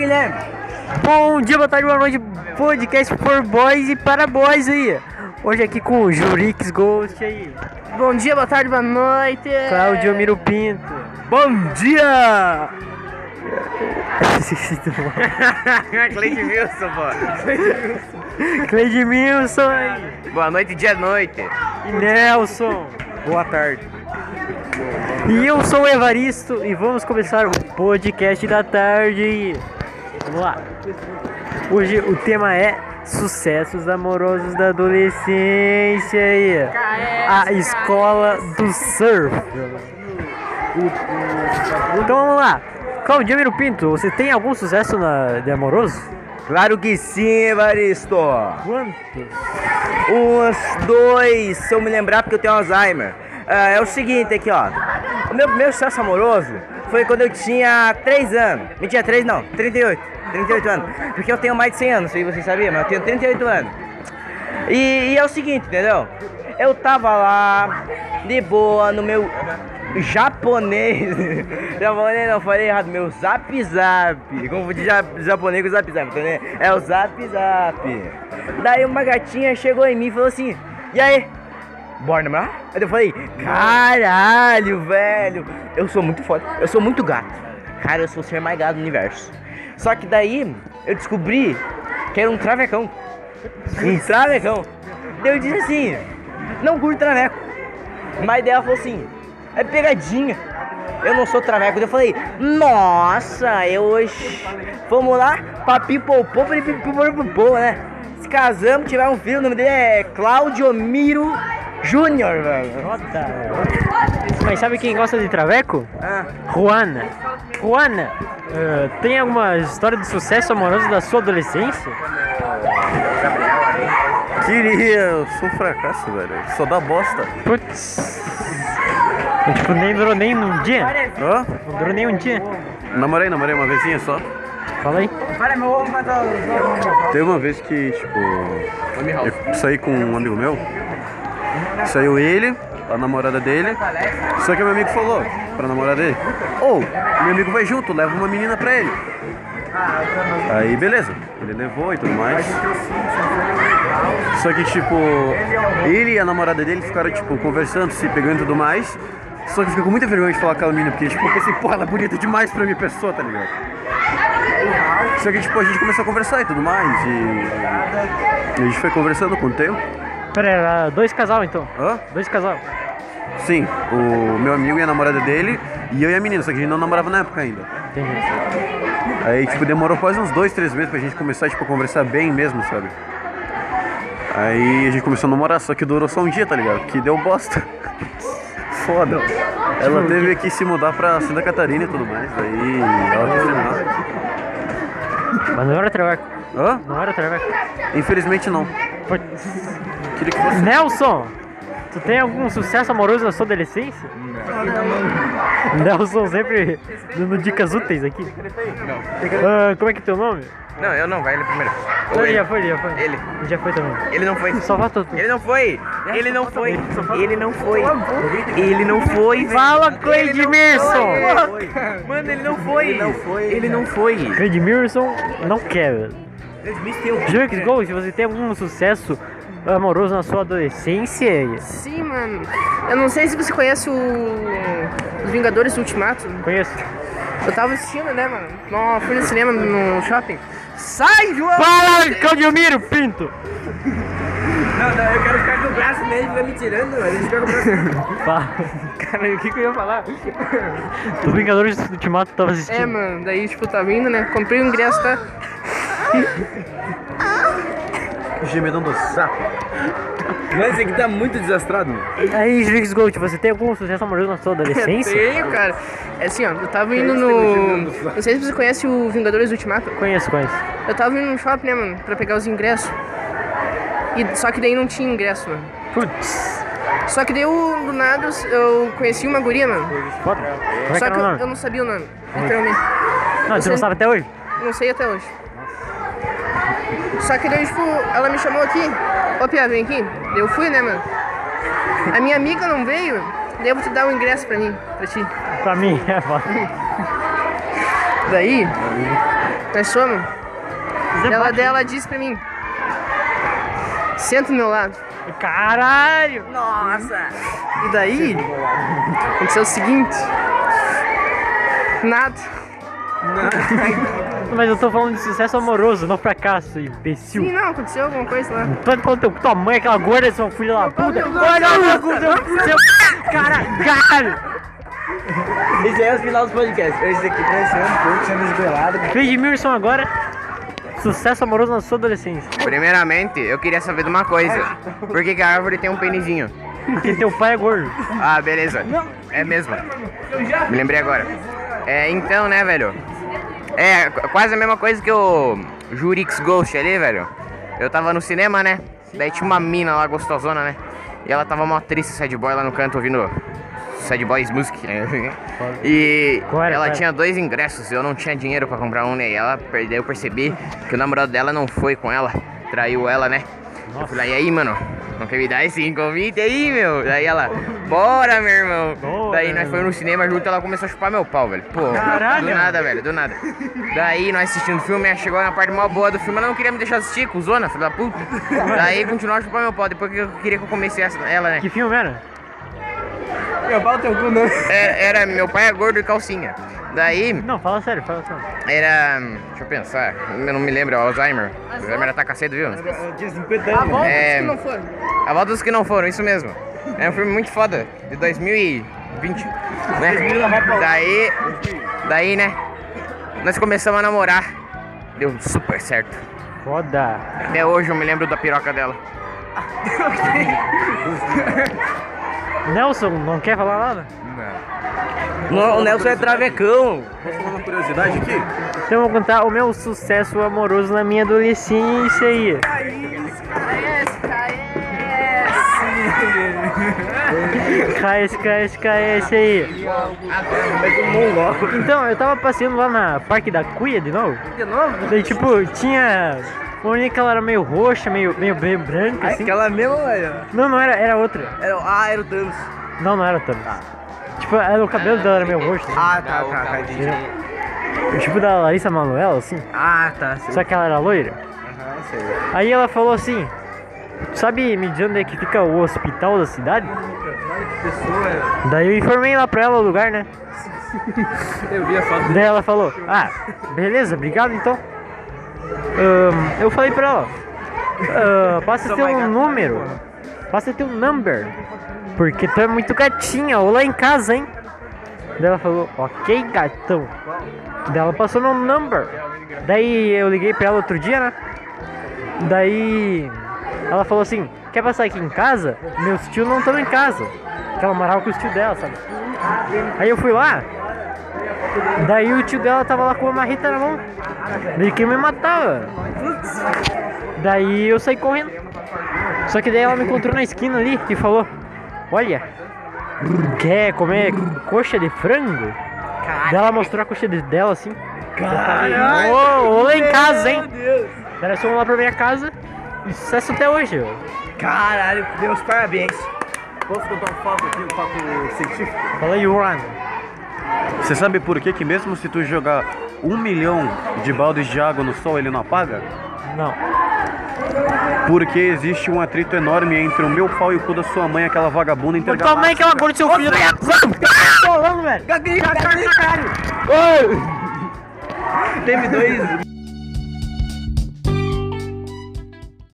Guilherme. Bom dia, boa tarde, boa noite, podcast for boys e para boys aí. Hoje aqui com o Jurix Ghost aí, Bom dia, boa tarde, boa noite. Cláudio Miro Pinto. Bom dia! Cleide Wilson, pô. Cleide Milson aí. Boa noite, dia noite. e Nelson. Boa tarde. E eu sou o Evaristo e vamos começar o podcast da tarde. Vamos lá. Hoje o tema é sucessos amorosos da adolescência aí. A escola do surf. Então vamos lá. Claudio Miro Pinto, você tem algum sucesso na, de amoroso? Claro que sim, Evaristo. Quantos? Uns dois, se eu me lembrar, porque eu tenho Alzheimer. Ah, é o seguinte aqui, ó. O meu primeiro sucesso amoroso foi quando eu tinha 3 anos. Mentira, 3 não, 38. 38 anos. Porque eu tenho mais de 100 anos, se você sabia, mas eu tenho 38 anos. E, e é o seguinte, entendeu? Eu tava lá, de boa, no meu japonês. japonês não, falei errado, meu zap zap. Confundi ja, japonês com zap zap, entendeu? É o zap zap. Daí uma gatinha chegou em mim e falou assim: E aí? Bora namorar? Aí eu falei: Caralho, velho. Eu sou muito foda, eu sou muito gato. Cara, eu sou o ser mais gato do universo. Só que daí eu descobri que era um travecão. Um travecão. Daí eu disse assim: Não curto traveco. Mas daí ela falou assim: É pegadinha. Eu não sou traveco. Daí eu falei: Nossa, eu hoje. Vamos lá, papipopô, papipopô, né? Se casamos, tivemos um filho, o nome dele é Claudio Miro Júnior, velho. Mas sabe quem gosta de traveco? Ah, Juana. Juana, eh, tem alguma história de sucesso amoroso da sua adolescência? Queria, eu sou um fracasso, velho. Só dá bosta. Putz. Tipo, nem durou nem um dia? Hã? Não durou nem um dia? Namorei, namorei uma vezinha só. Fala aí. Teve uma vez que, tipo, eu saí com um amigo meu. Saiu ele, a namorada dele. Só que meu amigo falou pra namorada dele: Ô, meu amigo vai junto, leva uma menina pra ele. Aí, beleza. Ele levou e tudo mais. Só que, tipo, ele e a namorada dele ficaram, tipo, conversando, se pegando e tudo mais. Só que fiquei com muita vergonha de falar com aquela menina, porque, tipo, eu pensei, pô, ela é bonita demais pra minha pessoa, tá ligado? Só que, tipo, a gente começou a conversar e tudo mais. E a gente foi conversando com o tempo. Pera aí, era dois casal então. Hã? Dois casal. Sim, o meu amigo e a namorada dele, e eu e a menina, só que a gente não namorava na época ainda. Entendi. Aí, tipo, demorou quase uns dois, três meses pra gente começar, tipo, a conversar bem mesmo, sabe? Aí a gente começou a namorar, só que durou só um dia, tá ligado? Que deu bosta. Foda. Ela teve que se mudar pra Santa Catarina e tudo mais, aí ela quis terminar. Mas não era traveco. Hã? Não era traveco. Infelizmente não. Fosse. Nelson! Tu tem algum sucesso amoroso na sua adolescência? Nelson sempre dando dicas úteis aqui. Ah, como é que é teu nome? Não, eu não, vai ele primeiro. Não, ele já foi, ele já foi. Ele. Ele já foi também. Ele não foi. Só falta tu. Ele não foi. Ele não foi. Ele não foi. Ele não foi. Fala, Cleide Mirson! Mano, ele não foi. Ele não foi. Ele não foi. Cleide Mirson não quer, Jurix Gol, se você tem algum sucesso amoroso na sua adolescência, Sim, mano. Eu não sei se você conhece o. Os Vingadores Ultimato. conheço. Eu tava assistindo, né, mano? Não, fui no cinema no shopping. Sai, João! Fala, Claudio Miro Pinto! não, não, eu quero ficar com o braço nele, vai me tirando. Deixa eu ficar com o braço. Fala. Cara, o que, que eu ia falar? Do Vingadores do Ultimato tava assistindo. É, mano. Daí, tipo, tá vindo, né? Comprei o ingresso, tá? Gemedão do sapo. Mano, esse aqui tá muito desastrado. mano. Aí, Jurix Gold, você tem algum sucesso amoroso na sua adolescência? Tenho, cara. É assim, ó. Eu tava indo no. Não sei se você conhece o Vingadores Ultimato. Conheço, conheço. Eu tava indo no shopping, né, mano? Pra pegar os ingressos. E, só que daí não tinha ingresso, mano. Putz, Só que daí, eu, do nada, eu conheci uma guria, mano. foda. É Só que o eu, eu não sabia o nome, literalmente. Não, você não sabe até hoje? Não sei até hoje. Só que daí, tipo, ela me chamou aqui. Ô, Pia, vem aqui. Eu fui, né, mano? A minha amiga não veio. Vou te dar um ingresso pra mim, pra ti. Pra mim, é foda. Daí, Nós fomos. Ela dela disse pra mim. Senta do meu lado. Caralho! Nossa! E daí, aconteceu o seguinte. Nada. Mas eu tô falando de sucesso amoroso, não fracasso, imbecil. Sim, não, aconteceu alguma coisa lá. Tu vai falando teu tua mãe, aquela gorda, seu filho da puta. Olha o cu, seu, seu cara, caralho. Esse é o final dos podcasts. Esse aqui parecendo um pouco sendo esbelado. Fez de Milson agora. Sucesso amoroso na sua adolescência. Primeiramente, eu queria saber de uma coisa. Por que, que a árvore tem um penizinho? Porque teu pai é gordo. Ah, beleza. É mesmo. Me lembrei agora. É, então, né, velho? É, qu- quase a mesma coisa que o Jurix Ghost ali, velho. Eu tava no cinema, né? Daí tinha uma mina lá gostosona, né? E ela tava mó triste, sad boy lá no canto ouvindo Sad Boys Music, né? E ela tinha dois ingressos, eu não tinha dinheiro pra comprar um, né? E ela perdeu, eu percebi que o namorado dela não foi com ela, traiu ela, né? Eu falei, e aí, mano, me dar esse convite aí, meu? Daí ela, bora, meu irmão. Bora, Daí nós fomos no cinema junto, ela começou a chupar meu pau, velho. Pô, Caralho. do nada, velho, do nada. Daí nós assistindo o filme, ela chegou na parte mó boa do filme, ela não queria me deixar assistir, cuzona, filho da puta. Daí continuou a chupar meu pau, depois que eu queria que eu comecei essa- ela, né? Que filme era? Meu pau teu cu, não. Era, era meu pai é gordo e calcinha. Daí Não, fala sério, fala sério. era. Deixa eu pensar, eu não me lembro, Alzheimer. Alzheimer ataca cedo, viu? Tinha 50 A anos. volta É. que não foram. A volta dos que não foram, isso mesmo. É um filme muito foda, de 2020, né? Daí, daí, né? Nós começamos a namorar. Deu super certo. Foda. Até hoje eu me lembro da piroca dela. Nelson, não quer falar nada? Não, o Nelson é travecão. Posso falar uma curiosidade aqui? Então eu vou contar o meu sucesso amoroso na minha adolescência aí. KS, KS, KS aí. Então, eu tava passeando lá na Parque da Cuia de novo. De novo? Daí, tipo, tinha. Uma menina que ela era meio roxa, meio, meio, meio branca, assim. Aquela mesma, velho. Não, não era, era outra. Era, ah, era o Thanos. Não, não era Thanos. Tipo, era, o cabelo dela era meio roxo. assim. Ah, tá, tá, tá. Tipo da Larissa Manoela, assim. Ah, tá. Sei. Só que ela era loira. Aham, sei. Aí ela falou assim: Sabe me dizer onde é que fica o hospital da cidade? Daí eu informei lá pra ela o lugar, né? Eu vi a foto. Daí ela falou: Ah, beleza, obrigado então. Ahn, eu falei pra ela: ah, Passa teu número, passa teu number, porque tu é muito gatinha, ou lá em casa, hein? Daí ela falou: Ok, gatão. Daí ela passou meu number. Daí eu liguei pra ela outro dia, né? Daí ela falou assim: Quer passar aqui em casa? Meus tios não estão em casa. Que ela morava com os tios dela, sabe? Aí eu fui lá. Daí o tio dela tava lá com uma marreta na mão. Ele queria me matar, velho. Daí eu saí correndo. Só que daí ela me encontrou na esquina ali e falou: Olha, quer comer coxa de frango? Daí ela mostrou a coxa de- dela assim. Caralho! Ô, ô, lá em casa, hein? Meu Deus! Daí nós fomos lá pra minha casa. E sucesso até hoje, velho. Caralho, meus parabéns. Posso contar um fato aqui, um fato científico? Fala aí, Run. Você sabe por que que mesmo se tu jogar um milhão de baldes de água no sol, ele não apaga? Não. Porque existe um atrito enorme entre o meu pau e o cu da sua mãe, aquela vagabunda intergaláctica. Calma aí que ela gorda seu filho. Tô falando, velho. Teve dois